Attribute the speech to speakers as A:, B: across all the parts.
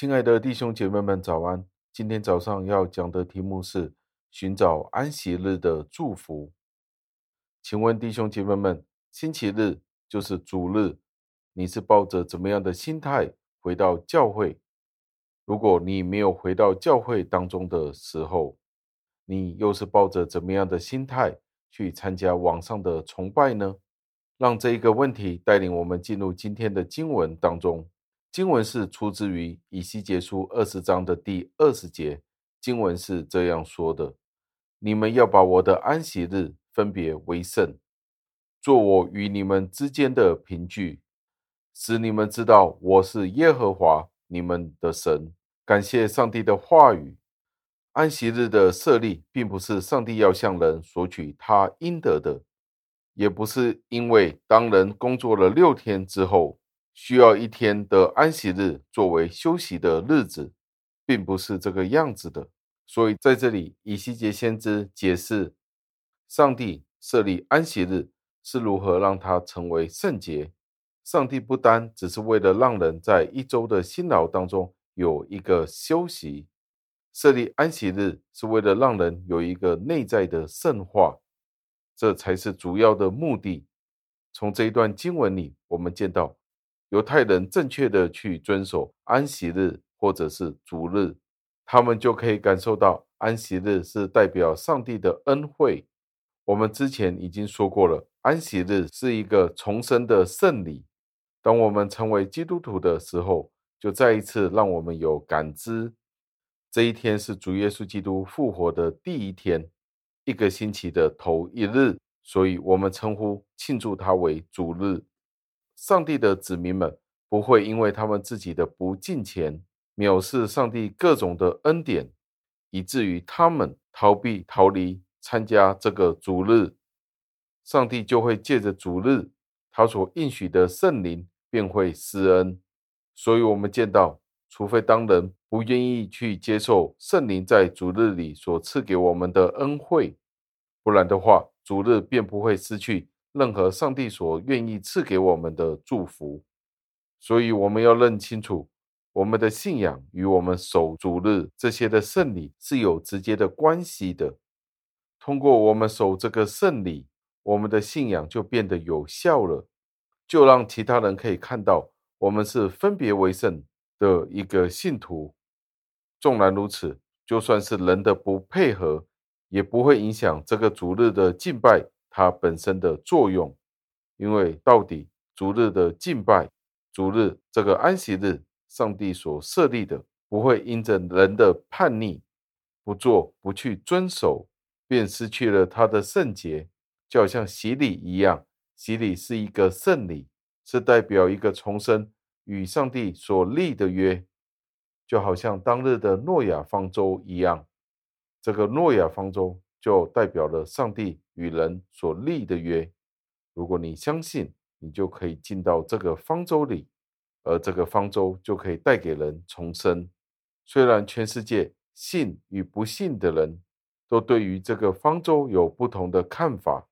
A: 亲爱的弟兄姐妹们，早安！今天早上要讲的题目是寻找安息日的祝福。请问弟兄姐妹们，星期日就是主日，你是抱着怎么样的心态回到教会？如果你没有回到教会当中的时候，你又是抱着怎么样的心态去参加网上的崇拜呢？让这一个问题带领我们进入今天的经文当中。经文是出自于以西结书二十章的第二十节，经文是这样说的：“你们要把我的安息日分别为圣，做我与你们之间的凭据，使你们知道我是耶和华你们的神。”感谢上帝的话语。安息日的设立，并不是上帝要向人索取他应得的，也不是因为当人工作了六天之后，需要一天的安息日作为休息的日子，并不是这个样子的。所以在这里，以西结先知解释，上帝设立安息日是如何让它成为圣洁。上帝不单只是为了让人在一周的辛劳当中有一个休息，设立安息日是为了让人有一个内在的圣化，这才是主要的目的。从这一段经文里，我们见到。犹太人正确的去遵守安息日或者是主日，他们就可以感受到安息日是代表上帝的恩惠。我们之前已经说过了，安息日是一个重生的圣礼。当我们成为基督徒的时候，就再一次让我们有感知，这一天是主耶稣基督复活的第一天，一个星期的头一日，所以我们称呼庆祝它为主日。上帝的子民们不会因为他们自己的不敬虔，藐视上帝各种的恩典，以至于他们逃避逃离参加这个主日，上帝就会借着主日，他所应许的圣灵便会施恩。所以，我们见到，除非当人不愿意去接受圣灵在主日里所赐给我们的恩惠，不然的话，主日便不会失去。任何上帝所愿意赐给我们的祝福，所以我们要认清楚，我们的信仰与我们守主日这些的圣礼是有直接的关系的。通过我们守这个圣礼，我们的信仰就变得有效了，就让其他人可以看到我们是分别为圣的一个信徒。纵然如此，就算是人的不配合，也不会影响这个主日的敬拜。它本身的作用，因为到底逐日的敬拜，逐日这个安息日，上帝所设立的，不会因着人的叛逆，不做不去遵守，便失去了它的圣洁，就好像洗礼一样，洗礼是一个圣礼，是代表一个重生与上帝所立的约，就好像当日的诺亚方舟一样，这个诺亚方舟。就代表了上帝与人所立的约。如果你相信，你就可以进到这个方舟里，而这个方舟就可以带给人重生。虽然全世界信与不信的人都对于这个方舟有不同的看法，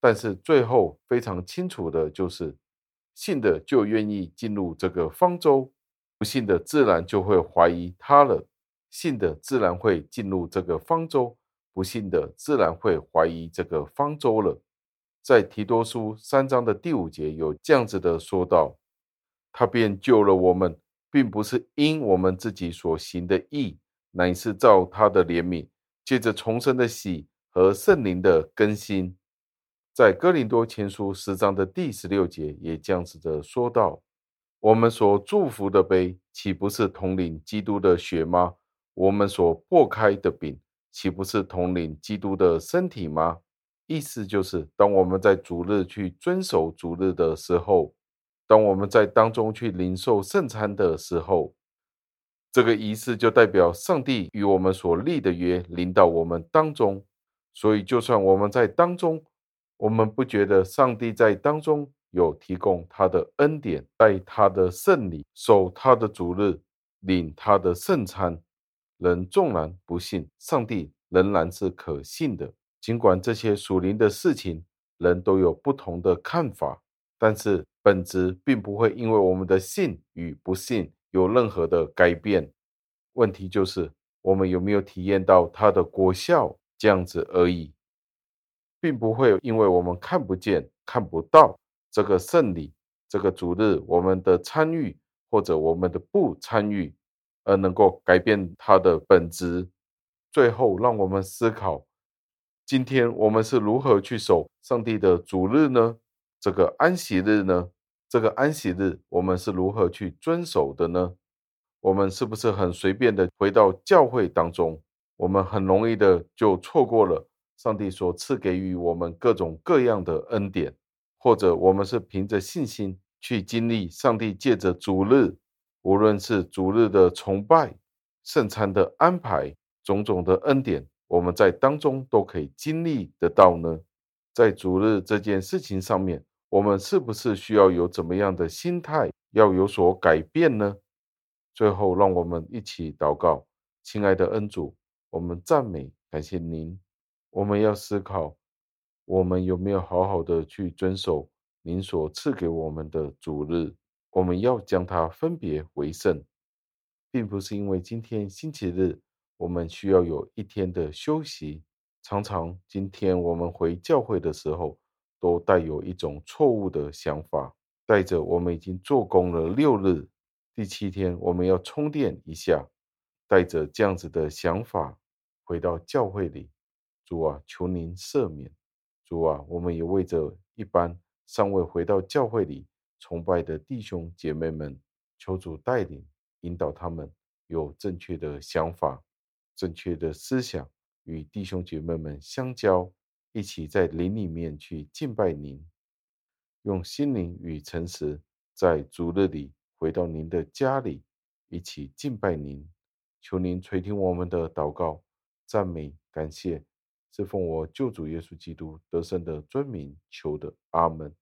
A: 但是最后非常清楚的就是，信的就愿意进入这个方舟，不信的自然就会怀疑他了。信的自然会进入这个方舟。不信的自然会怀疑这个方舟了。在提多书三章的第五节有这样子的说道：“他便救了我们，并不是因我们自己所行的义，乃是照他的怜悯，借着重生的喜和圣灵的更新。”在哥林多前书十章的第十六节也这样子的说道：“我们所祝福的杯，岂不是统领基督的血吗？我们所破开的饼。”岂不是统领基督的身体吗？意思就是，当我们在主日去遵守主日的时候，当我们在当中去领受圣餐的时候，这个仪式就代表上帝与我们所立的约临到我们当中。所以，就算我们在当中，我们不觉得上帝在当中有提供他的恩典，在他的圣礼，守他的主日，领他的圣餐。人纵然不信，上帝仍然是可信的。尽管这些属灵的事情，人都有不同的看法，但是本质并不会因为我们的信与不信有任何的改变。问题就是我们有没有体验到它的果效，这样子而已，并不会因为我们看不见、看不到这个圣礼、这个主日，我们的参与或者我们的不参与，而能够改变它的本质。最后，让我们思考：今天我们是如何去守上帝的主日呢？这个安息日呢？这个安息日我们是如何去遵守的呢？我们是不是很随便的回到教会当中？我们很容易的就错过了上帝所赐给予我们各种各样的恩典，或者我们是凭着信心去经历上帝借着主日，无论是主日的崇拜、圣餐的安排。种种的恩典，我们在当中都可以经历得到呢。在主日这件事情上面，我们是不是需要有怎么样的心态，要有所改变呢？最后，让我们一起祷告，亲爱的恩主，我们赞美感谢您。我们要思考，我们有没有好好的去遵守您所赐给我们的主日？我们要将它分别为圣，并不是因为今天星期日。我们需要有一天的休息。常常今天我们回教会的时候，都带有一种错误的想法，带着我们已经做工了六日，第七天我们要充电一下，带着这样子的想法回到教会里。主啊，求您赦免。主啊，我们也为着一般尚未回到教会里崇拜的弟兄姐妹们，求主带领引导他们有正确的想法。正确的思想与弟兄姐妹们相交，一起在灵里面去敬拜您，用心灵与诚实在主日里回到您的家里，一起敬拜您。求您垂听我们的祷告、赞美、感谢，是奉我救主耶稣基督得胜的尊名求的。阿门。